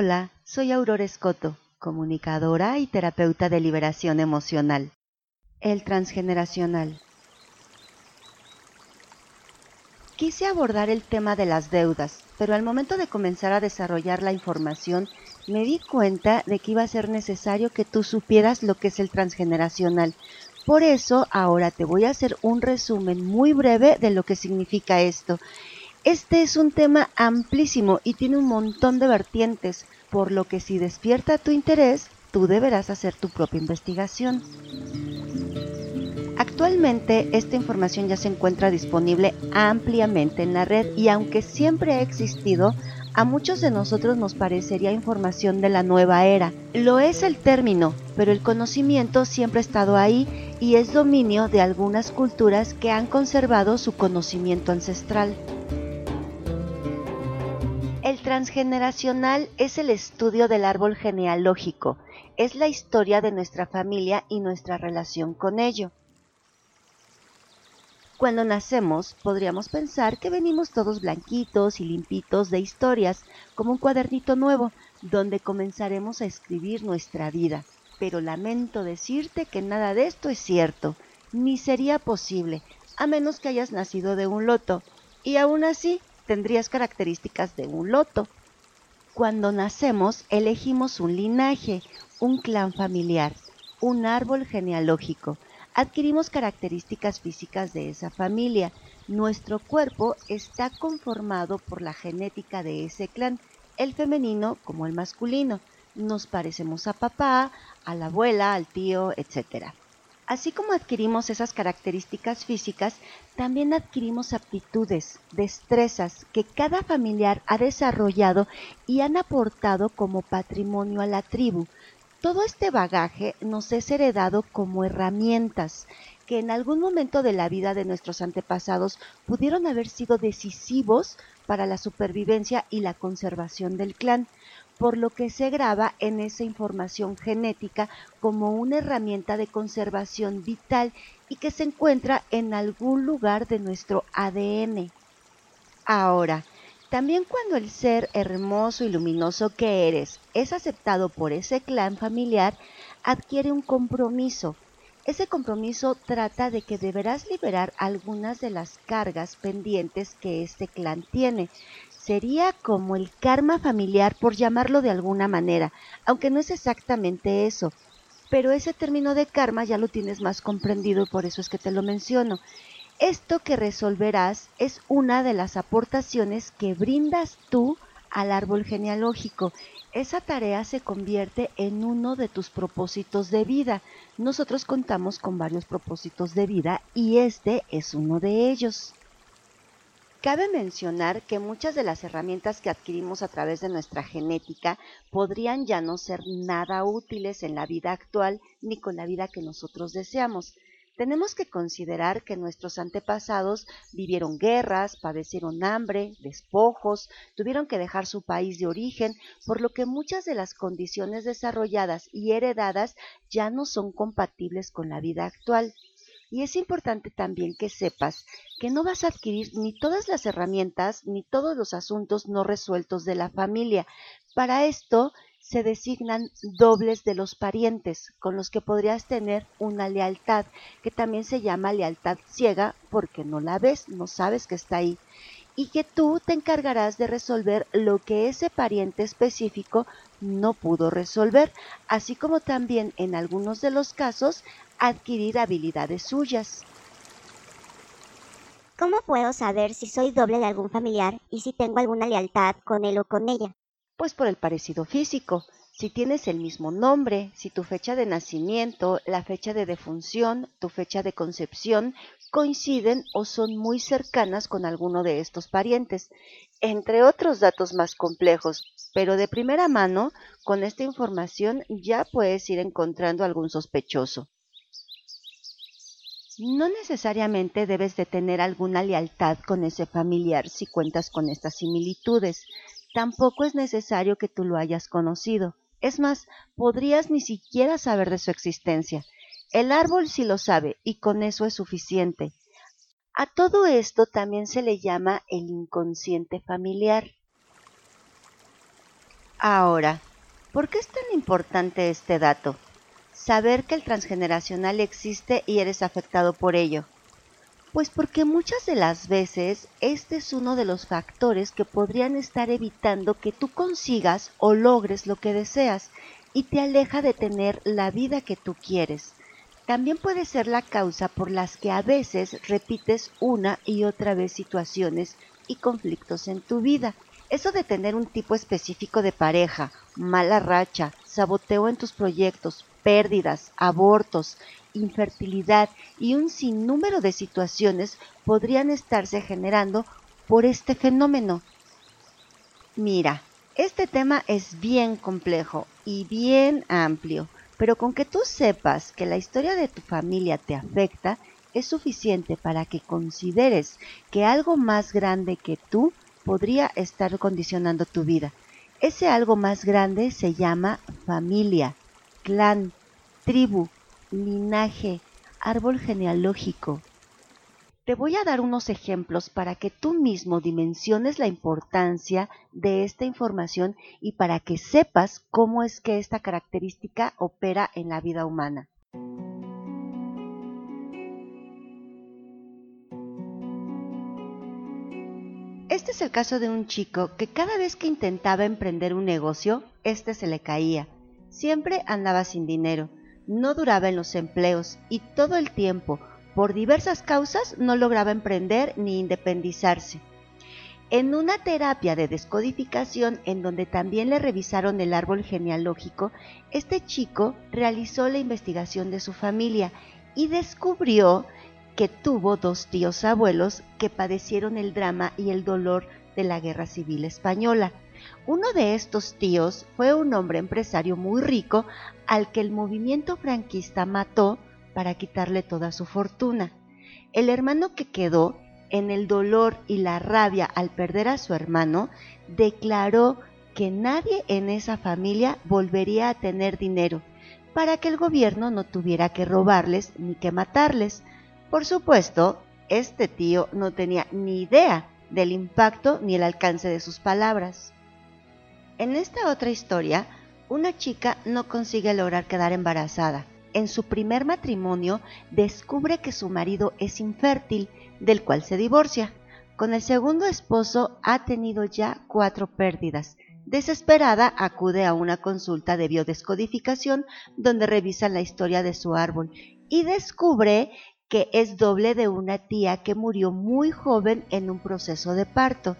Hola, soy Aurora Escoto, comunicadora y terapeuta de liberación emocional. El transgeneracional. Quise abordar el tema de las deudas, pero al momento de comenzar a desarrollar la información me di cuenta de que iba a ser necesario que tú supieras lo que es el transgeneracional. Por eso ahora te voy a hacer un resumen muy breve de lo que significa esto. Este es un tema amplísimo y tiene un montón de vertientes, por lo que si despierta tu interés, tú deberás hacer tu propia investigación. Actualmente esta información ya se encuentra disponible ampliamente en la red y aunque siempre ha existido, a muchos de nosotros nos parecería información de la nueva era. Lo es el término, pero el conocimiento siempre ha estado ahí y es dominio de algunas culturas que han conservado su conocimiento ancestral. El transgeneracional es el estudio del árbol genealógico, es la historia de nuestra familia y nuestra relación con ello. Cuando nacemos, podríamos pensar que venimos todos blanquitos y limpitos de historias, como un cuadernito nuevo, donde comenzaremos a escribir nuestra vida. Pero lamento decirte que nada de esto es cierto, ni sería posible, a menos que hayas nacido de un loto, y aún así tendrías características de un loto. Cuando nacemos, elegimos un linaje, un clan familiar, un árbol genealógico, adquirimos características físicas de esa familia. Nuestro cuerpo está conformado por la genética de ese clan, el femenino como el masculino. Nos parecemos a papá, a la abuela, al tío, etc. Así como adquirimos esas características físicas, también adquirimos aptitudes, destrezas que cada familiar ha desarrollado y han aportado como patrimonio a la tribu, todo este bagaje nos es heredado como herramientas que en algún momento de la vida de nuestros antepasados pudieron haber sido decisivos para la supervivencia y la conservación del clan, por lo que se graba en esa información genética como una herramienta de conservación vital y que se encuentra en algún lugar de nuestro ADN. Ahora, también cuando el ser hermoso y luminoso que eres es aceptado por ese clan familiar, adquiere un compromiso. Ese compromiso trata de que deberás liberar algunas de las cargas pendientes que este clan tiene. Sería como el karma familiar, por llamarlo de alguna manera, aunque no es exactamente eso. Pero ese término de karma ya lo tienes más comprendido y por eso es que te lo menciono. Esto que resolverás es una de las aportaciones que brindas tú al árbol genealógico. Esa tarea se convierte en uno de tus propósitos de vida. Nosotros contamos con varios propósitos de vida y este es uno de ellos. Cabe mencionar que muchas de las herramientas que adquirimos a través de nuestra genética podrían ya no ser nada útiles en la vida actual ni con la vida que nosotros deseamos. Tenemos que considerar que nuestros antepasados vivieron guerras, padecieron hambre, despojos, tuvieron que dejar su país de origen, por lo que muchas de las condiciones desarrolladas y heredadas ya no son compatibles con la vida actual. Y es importante también que sepas que no vas a adquirir ni todas las herramientas ni todos los asuntos no resueltos de la familia. Para esto se designan dobles de los parientes con los que podrías tener una lealtad, que también se llama lealtad ciega porque no la ves, no sabes que está ahí, y que tú te encargarás de resolver lo que ese pariente específico no pudo resolver, así como también en algunos de los casos adquirir habilidades suyas. ¿Cómo puedo saber si soy doble de algún familiar y si tengo alguna lealtad con él o con ella? Pues por el parecido físico. Si tienes el mismo nombre, si tu fecha de nacimiento, la fecha de defunción, tu fecha de concepción coinciden o son muy cercanas con alguno de estos parientes, entre otros datos más complejos, pero de primera mano, con esta información ya puedes ir encontrando algún sospechoso. No necesariamente debes de tener alguna lealtad con ese familiar si cuentas con estas similitudes. Tampoco es necesario que tú lo hayas conocido. Es más, podrías ni siquiera saber de su existencia. El árbol sí lo sabe y con eso es suficiente. A todo esto también se le llama el inconsciente familiar. Ahora, ¿por qué es tan importante este dato? Saber que el transgeneracional existe y eres afectado por ello. Pues porque muchas de las veces este es uno de los factores que podrían estar evitando que tú consigas o logres lo que deseas y te aleja de tener la vida que tú quieres. También puede ser la causa por las que a veces repites una y otra vez situaciones y conflictos en tu vida. Eso de tener un tipo específico de pareja, mala racha, saboteo en tus proyectos, pérdidas, abortos, infertilidad y un sinnúmero de situaciones podrían estarse generando por este fenómeno. Mira, este tema es bien complejo y bien amplio, pero con que tú sepas que la historia de tu familia te afecta es suficiente para que consideres que algo más grande que tú podría estar condicionando tu vida. Ese algo más grande se llama familia, clan, tribu, linaje, árbol genealógico. Te voy a dar unos ejemplos para que tú mismo dimensiones la importancia de esta información y para que sepas cómo es que esta característica opera en la vida humana. Es el caso de un chico que cada vez que intentaba emprender un negocio, este se le caía. Siempre andaba sin dinero no duraba en los empleos y todo el tiempo, por diversas causas, no lograba emprender ni independizarse. En una terapia de descodificación en donde también le revisaron el árbol genealógico, este chico realizó la investigación de su familia y descubrió que tuvo dos tíos abuelos que padecieron el drama y el dolor de la Guerra Civil Española. Uno de estos tíos fue un hombre empresario muy rico al que el movimiento franquista mató para quitarle toda su fortuna. El hermano que quedó, en el dolor y la rabia al perder a su hermano, declaró que nadie en esa familia volvería a tener dinero, para que el gobierno no tuviera que robarles ni que matarles. Por supuesto, este tío no tenía ni idea del impacto ni el alcance de sus palabras. En esta otra historia, una chica no consigue lograr quedar embarazada. En su primer matrimonio descubre que su marido es infértil, del cual se divorcia. Con el segundo esposo ha tenido ya cuatro pérdidas. Desesperada acude a una consulta de biodescodificación donde revisa la historia de su árbol y descubre que es doble de una tía que murió muy joven en un proceso de parto.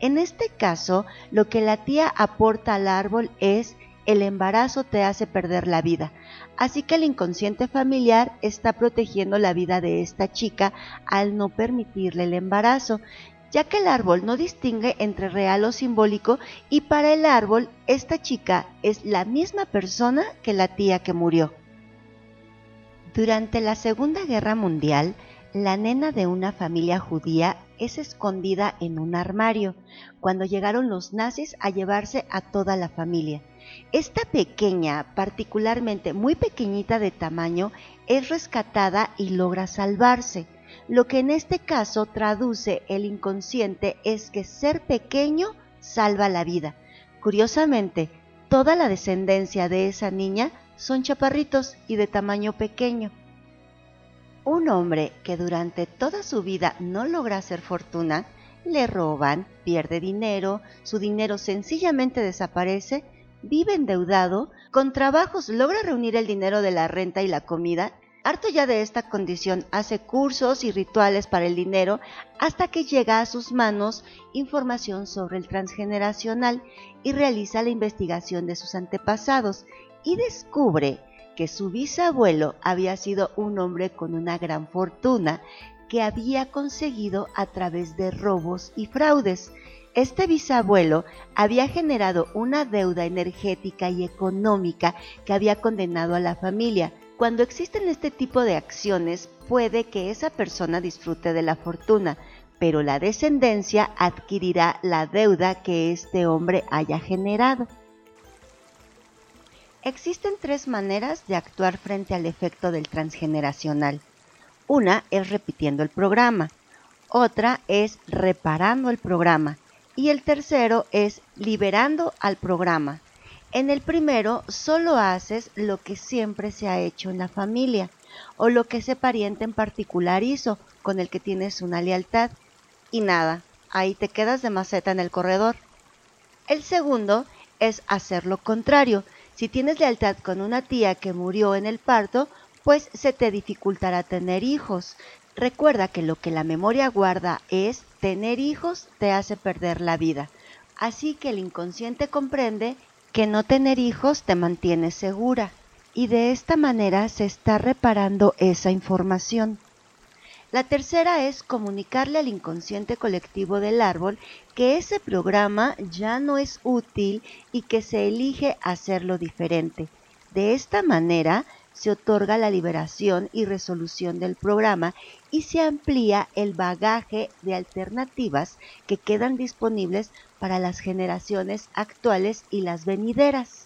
En este caso, lo que la tía aporta al árbol es el embarazo te hace perder la vida. Así que el inconsciente familiar está protegiendo la vida de esta chica al no permitirle el embarazo, ya que el árbol no distingue entre real o simbólico y para el árbol esta chica es la misma persona que la tía que murió. Durante la Segunda Guerra Mundial, la nena de una familia judía es escondida en un armario cuando llegaron los nazis a llevarse a toda la familia. Esta pequeña, particularmente muy pequeñita de tamaño, es rescatada y logra salvarse. Lo que en este caso traduce el inconsciente es que ser pequeño salva la vida. Curiosamente, toda la descendencia de esa niña son chaparritos y de tamaño pequeño. Un hombre que durante toda su vida no logra hacer fortuna, le roban, pierde dinero, su dinero sencillamente desaparece, vive endeudado, con trabajos logra reunir el dinero de la renta y la comida, harto ya de esta condición hace cursos y rituales para el dinero hasta que llega a sus manos información sobre el transgeneracional y realiza la investigación de sus antepasados y descubre que su bisabuelo había sido un hombre con una gran fortuna que había conseguido a través de robos y fraudes. Este bisabuelo había generado una deuda energética y económica que había condenado a la familia. Cuando existen este tipo de acciones, puede que esa persona disfrute de la fortuna, pero la descendencia adquirirá la deuda que este hombre haya generado. Existen tres maneras de actuar frente al efecto del transgeneracional. Una es repitiendo el programa, otra es reparando el programa Y el tercero es liberando al programa. En el primero solo haces lo que siempre se ha hecho en la familia o lo que ese pariente en particular hizo con el que tienes una lealtad. Y nada, ahí te quedas de maceta en el corredor. El segundo es hacer lo contrario. Si tienes lealtad con una tía que murió en el parto, pues se te dificultará tener hijos. Recuerda que lo que la memoria guarda es tener hijos te hace perder la vida. Así que el inconsciente comprende que no tener hijos te mantiene segura y de esta manera se está reparando esa información. La tercera es comunicarle al inconsciente colectivo del árbol que ese programa ya no es útil y que se elige hacerlo diferente. De esta manera se otorga la liberación y resolución del programa y se amplía el bagaje de alternativas que quedan disponibles para las generaciones actuales y las venideras.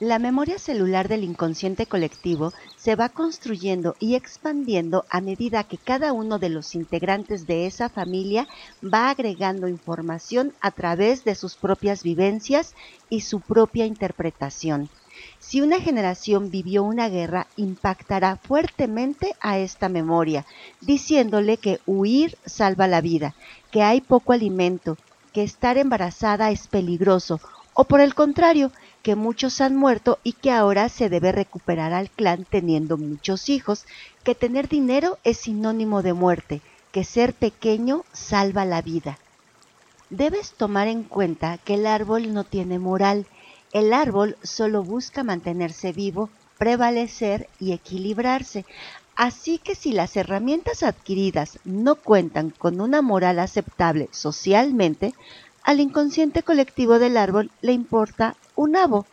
La memoria celular del inconsciente colectivo se va construyendo y expandiendo a medida que cada uno de los integrantes de esa familia va agregando información a través de sus propias vivencias y su propia interpretación. Si una generación vivió una guerra, impactará fuertemente a esta memoria, diciéndole que huir salva la vida, que hay poco alimento, que estar embarazada es peligroso, o por el contrario, que muchos han muerto y que ahora se debe recuperar al clan teniendo muchos hijos, que tener dinero es sinónimo de muerte, que ser pequeño salva la vida. Debes tomar en cuenta que el árbol no tiene moral, el árbol solo busca mantenerse vivo, prevalecer y equilibrarse, así que si las herramientas adquiridas no cuentan con una moral aceptable socialmente, al inconsciente colectivo del árbol le importa un nabo.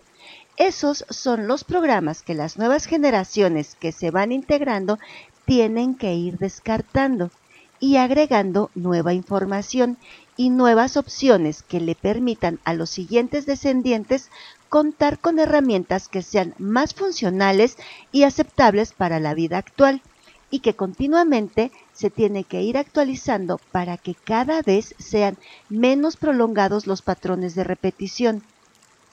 Esos son los programas que las nuevas generaciones que se van integrando tienen que ir descartando y agregando nueva información y nuevas opciones que le permitan a los siguientes descendientes contar con herramientas que sean más funcionales y aceptables para la vida actual y que continuamente se tiene que ir actualizando para que cada vez sean menos prolongados los patrones de repetición.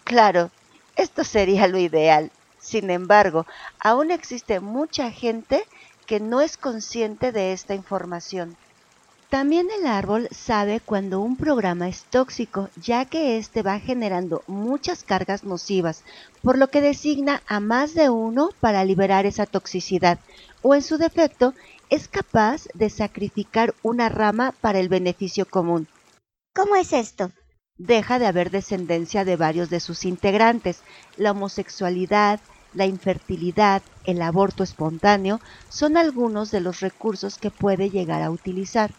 Claro, esto sería lo ideal. Sin embargo, aún existe mucha gente que no es consciente de esta información. También el árbol sabe cuando un programa es tóxico, ya que éste va generando muchas cargas nocivas, por lo que designa a más de uno para liberar esa toxicidad, o en su defecto, es capaz de sacrificar una rama para el beneficio común. ¿Cómo es esto? Deja de haber descendencia de varios de sus integrantes. La homosexualidad, la infertilidad, el aborto espontáneo son algunos de los recursos que puede llegar a utilizar.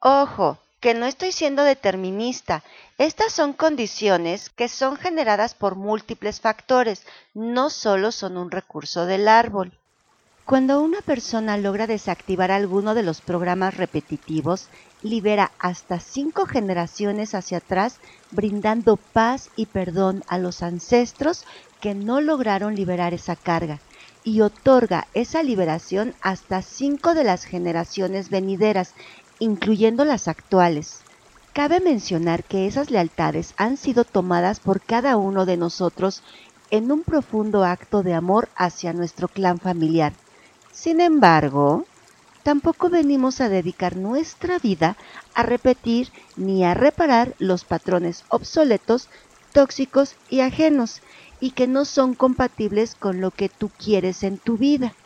Ojo, que no estoy siendo determinista. Estas son condiciones que son generadas por múltiples factores, no solo son un recurso del árbol. Cuando una persona logra desactivar alguno de los programas repetitivos, libera hasta cinco generaciones hacia atrás, brindando paz y perdón a los ancestros que no lograron liberar esa carga, y otorga esa liberación hasta cinco de las generaciones venideras, incluyendo las actuales. Cabe mencionar que esas lealtades han sido tomadas por cada uno de nosotros en un profundo acto de amor hacia nuestro clan familiar. Sin embargo, tampoco venimos a dedicar nuestra vida a repetir ni a reparar los patrones obsoletos, tóxicos y ajenos, y que no son compatibles con lo que tú quieres en tu vida.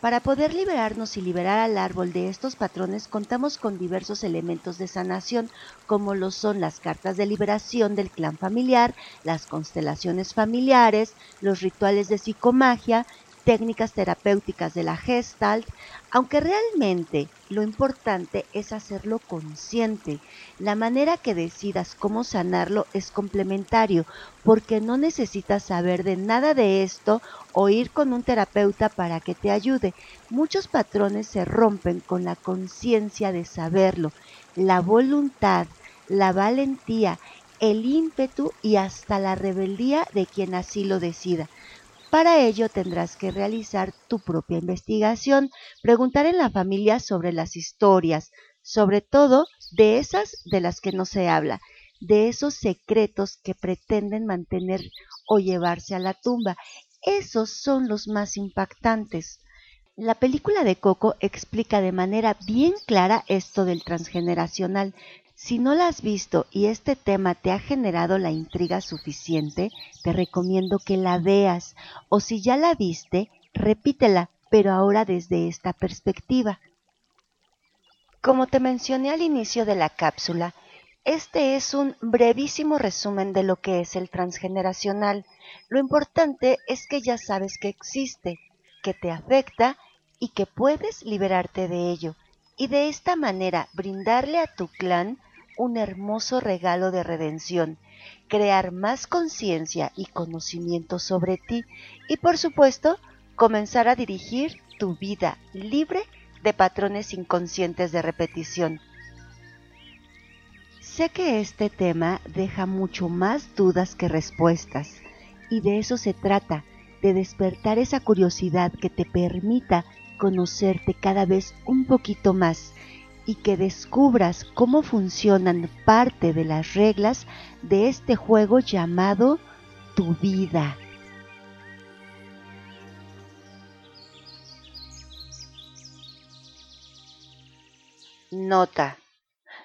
Para poder liberarnos y liberar al árbol de estos patrones contamos con diversos elementos de sanación, como lo son las cartas de liberación del clan familiar, las constelaciones familiares, los rituales de psicomagia, técnicas terapéuticas de la Gestalt, aunque realmente lo importante es hacerlo consciente. La manera que decidas cómo sanarlo es complementario, porque no necesitas saber de nada de esto o ir con un terapeuta para que te ayude. Muchos patrones se rompen con la conciencia de saberlo, la voluntad, la valentía, el ímpetu y hasta la rebeldía de quien así lo decida. Para ello tendrás que realizar tu propia investigación, preguntar en la familia sobre las historias, sobre todo de esas de las que no se habla, de esos secretos que pretenden mantener o llevarse a la tumba. Esos son los más impactantes. La película de Coco explica de manera bien clara esto del transgeneracional. Si no la has visto y este tema te ha generado la intriga suficiente, te recomiendo que la veas o si ya la viste, repítela, pero ahora desde esta perspectiva. Como te mencioné al inicio de la cápsula, este es un brevísimo resumen de lo que es el transgeneracional. Lo importante es que ya sabes que existe, que te afecta y que puedes liberarte de ello, y de esta manera brindarle a tu clan un hermoso regalo de redención, crear más conciencia y conocimiento sobre ti y por supuesto comenzar a dirigir tu vida libre de patrones inconscientes de repetición. Sé que este tema deja mucho más dudas que respuestas y de eso se trata, de despertar esa curiosidad que te permita conocerte cada vez un poquito más y que descubras cómo funcionan parte de las reglas de este juego llamado tu vida. Nota.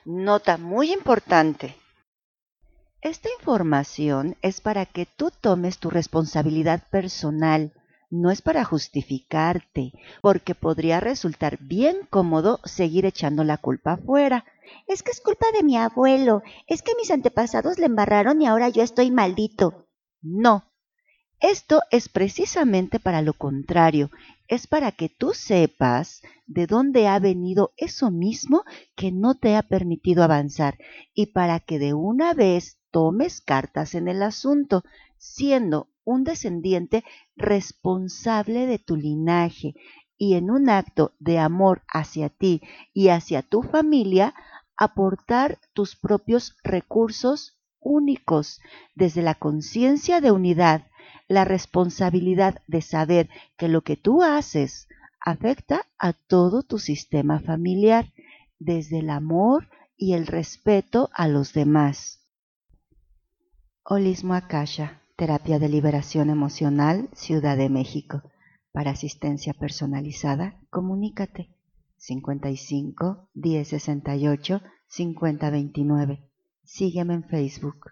Nota muy importante. Esta información es para que tú tomes tu responsabilidad personal, no es para justificarte, porque podría resultar bien cómodo seguir echando la culpa afuera. Es que es culpa de mi abuelo, es que mis antepasados le embarraron y ahora yo estoy maldito. No, esto es precisamente para lo contrario, es para que tú sepas de dónde ha venido eso mismo que no te ha permitido avanzar y para que de una vez tomes cartas en el asunto, siendo un descendiente responsable de tu linaje y en un acto de amor hacia ti y hacia tu familia, aportar tus propios recursos únicos desde la conciencia de unidad la responsabilidad de saber que lo que tú haces afecta a todo tu sistema familiar, desde el amor y el respeto a los demás. Holismo Akasha, Terapia de Liberación Emocional, Ciudad de México. Para asistencia personalizada, comunícate 55 1068 5029. Sígueme en Facebook.